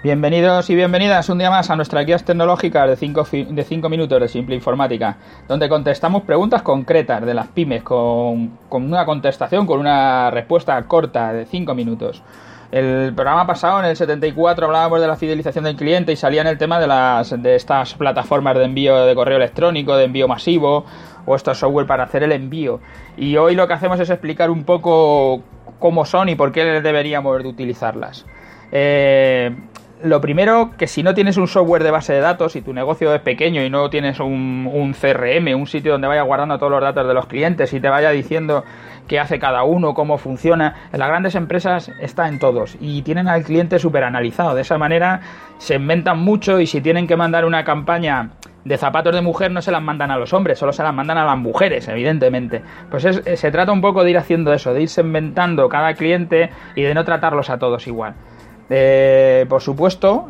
Bienvenidos y bienvenidas un día más a nuestras guías tecnológicas de 5 de cinco minutos de Simple Informática, donde contestamos preguntas concretas de las pymes con, con una contestación, con una respuesta corta de 5 minutos. El programa pasado, en el 74, hablábamos de la fidelización del cliente y salía en el tema de, las, de estas plataformas de envío de correo electrónico, de envío masivo o estos software para hacer el envío. Y hoy lo que hacemos es explicar un poco cómo son y por qué deberíamos de utilizarlas. Eh, lo primero, que si no tienes un software de base de datos y tu negocio es pequeño y no tienes un, CRM, un sitio donde vaya guardando todos los datos de los clientes y te vaya diciendo qué hace cada uno, cómo funciona, en las grandes empresas está en todos y tienen al cliente súper analizado. De esa manera se inventan mucho y si tienen que mandar una campaña de zapatos de mujer no se las mandan a los hombres, solo se las mandan a las mujeres, evidentemente. Pues se trata un poco de ir haciendo eso, de irse inventando cada cliente y de no tratarlos a todos igual. Eh, por supuesto,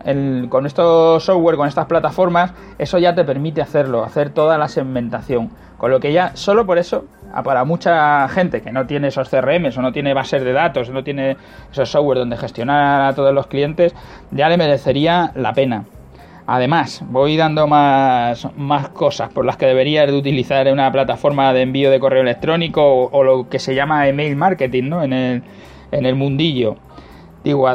con estos software, con estas plataformas, eso ya te permite hacerlo, hacer toda la segmentación. Con lo que ya, solo por eso, para mucha gente que no tiene esos CRMs o no tiene bases de datos, no tiene esos software donde gestionar a todos los clientes, ya le merecería la pena. Además, voy dando más, cosas por las que deberías de utilizar una plataforma de envío de correo electrónico o, lo que se llama email marketing ¿no? en, el, en el mundillo.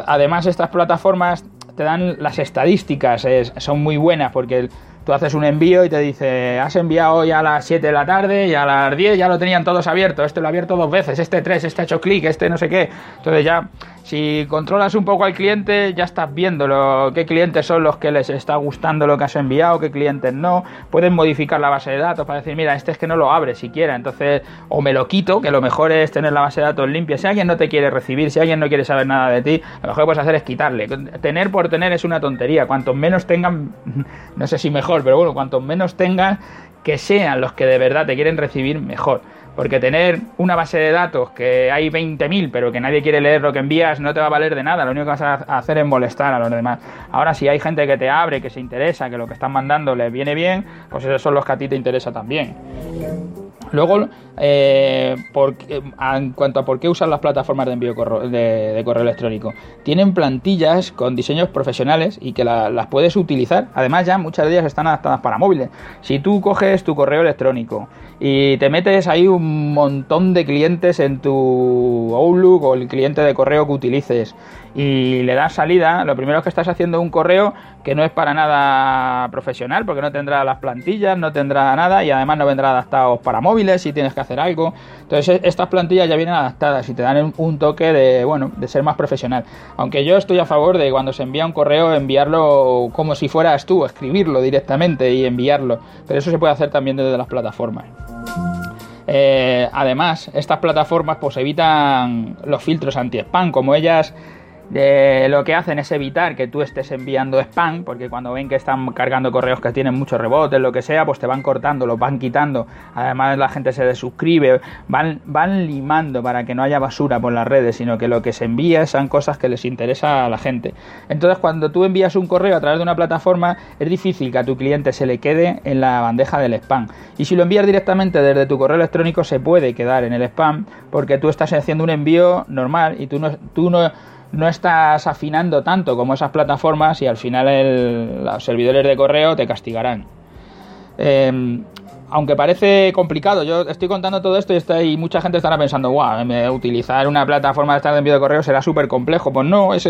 Además estas plataformas te dan las estadísticas, son muy buenas porque tú haces un envío y te dice, has enviado hoy a las 7 de la tarde y a las 10 ya lo tenían todos abierto, este lo ha abierto dos veces, este 3, este ha hecho clic, este no sé qué. Entonces ya si controlas un poco al cliente, ya estás viendo lo, qué clientes son los que les está gustando lo que has enviado, qué clientes no. Puedes modificar la base de datos para decir, mira, este es que no lo abre siquiera, entonces, o me lo quito, que lo mejor es tener la base de datos limpia. Si alguien no te quiere recibir, si alguien no quiere saber nada de ti, lo mejor que puedes hacer es quitarle. Tener por tener es una tontería. Cuanto menos tengan, no sé si mejor, pero bueno, cuanto menos tengan, que sean los que de verdad te quieren recibir, mejor. Porque tener una base de datos que hay 20.000 pero que nadie quiere leer lo que envías no te va a valer de nada. Lo único que vas a hacer es molestar a los demás. Ahora si hay gente que te abre, que se interesa, que lo que están mandando les viene bien, pues esos son los que a ti te interesa también. Luego, eh, en cuanto a por qué usan las plataformas de envío de, correo electrónico, tienen plantillas con diseños profesionales y que las puedes utilizar. Además, ya muchas de ellas están adaptadas para móviles. Si tú coges tu correo electrónico y te metes ahí un montón de clientes en tu Outlook o el cliente de correo que utilices y le das salida, lo primero que estás haciendo un correo que no es para nada profesional porque no tendrá las plantillas, no tendrá nada y además no vendrá adaptado para móviles si tienes que hacer algo. Entonces e-, estas plantillas ya vienen adaptadas y te dan un toque de, bueno, de ser más profesional. Aunque yo estoy a favor de cuando se envía un correo enviarlo como si fueras tú, escribirlo directamente y enviarlo. Pero eso se puede hacer también desde las plataformas. Eh, además, estas plataformas pues evitan los filtros anti-spam, como ellas lo que hacen es evitar que tú estés enviando spam, porque cuando ven que están cargando correos que tienen muchos rebotes, lo que sea, pues te van cortando, los van quitando. Además la gente se desuscribe, van, van limando para que no haya basura por las redes, sino que lo que se envía son cosas que les interesa a la gente. Entonces cuando tú envías un correo a través de una plataforma, es difícil que a tu cliente se le quede en la bandeja del spam. Y si lo envías directamente desde tu correo electrónico, se puede quedar en el spam, porque tú estás haciendo un envío normal y tú no, tú no no estás afinando tanto como esas plataformas y al final los servidores de correo te castigarán. Em, aunque parece complicado, yo estoy contando todo esto y, mucha gente estará pensando, wow, utilizar una plataforma de estar de envío de correo será súper complejo. Pues no, es,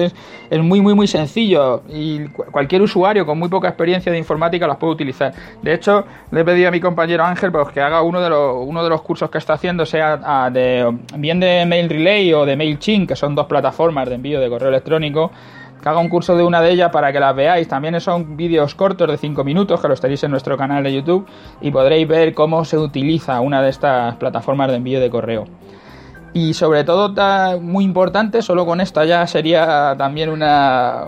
muy, muy, muy sencillo y cualquier usuario con muy poca experiencia de informática las puede utilizar. De hecho, le he pedido a mi compañero Ángel pues, que haga uno de, los, uno de los cursos que está haciendo, sea de, bien de Mail Relay o de MailChimp, que son dos plataformas de envío de correo electrónico que haga un curso de una de ellas para que las veáis. También son vídeos cortos de 5 minutos que los tenéis en nuestro canal de YouTube y podréis ver cómo se utiliza una de estas plataformas de envío de correo. Y sobre todo, muy importante, solo con esta ya sería también una,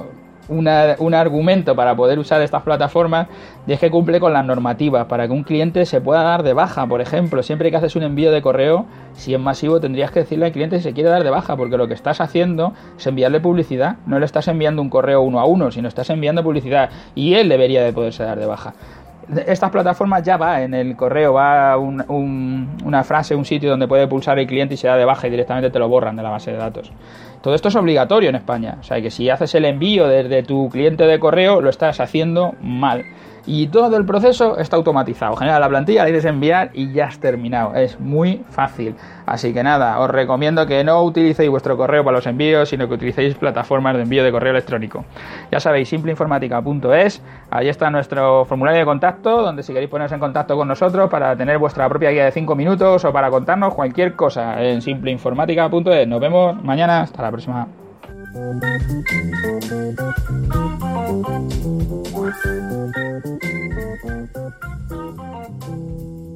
un argumento para poder usar estas plataformas y es que cumple con las normativas para que un cliente se pueda dar de baja. Por ejemplo, siempre que haces un envío de correo, si es masivo, tendrías que decirle al cliente si se quiere dar de baja, porque lo que estás haciendo es enviarle publicidad. No le estás enviando un correo uno a uno, sino estás enviando publicidad y él debería de poderse dar de baja. Estas plataformas ya va en el correo, va una frase, un sitio donde puede pulsar el cliente y se da de baja y directamente te lo borran de la base de datos. Todo esto es obligatorio en España. O sea que si haces el envío desde tu cliente de correo, lo estás haciendo mal y todo el proceso está automatizado. Genera la plantilla, la dices enviar y ya has terminado. Es muy fácil. Así que nada, os recomiendo que no utilicéis vuestro correo para los envíos, sino que utilicéis plataformas de envío de correo electrónico. Ya sabéis, simpleinformática.es, ahí está nuestro formulario de contacto, donde si queréis poneros en contacto con nosotros para tener vuestra propia guía de 5 minutos o para contarnos cualquier cosa en simpleinformática.es. Nos vemos mañana, hasta la próxima. Thank you.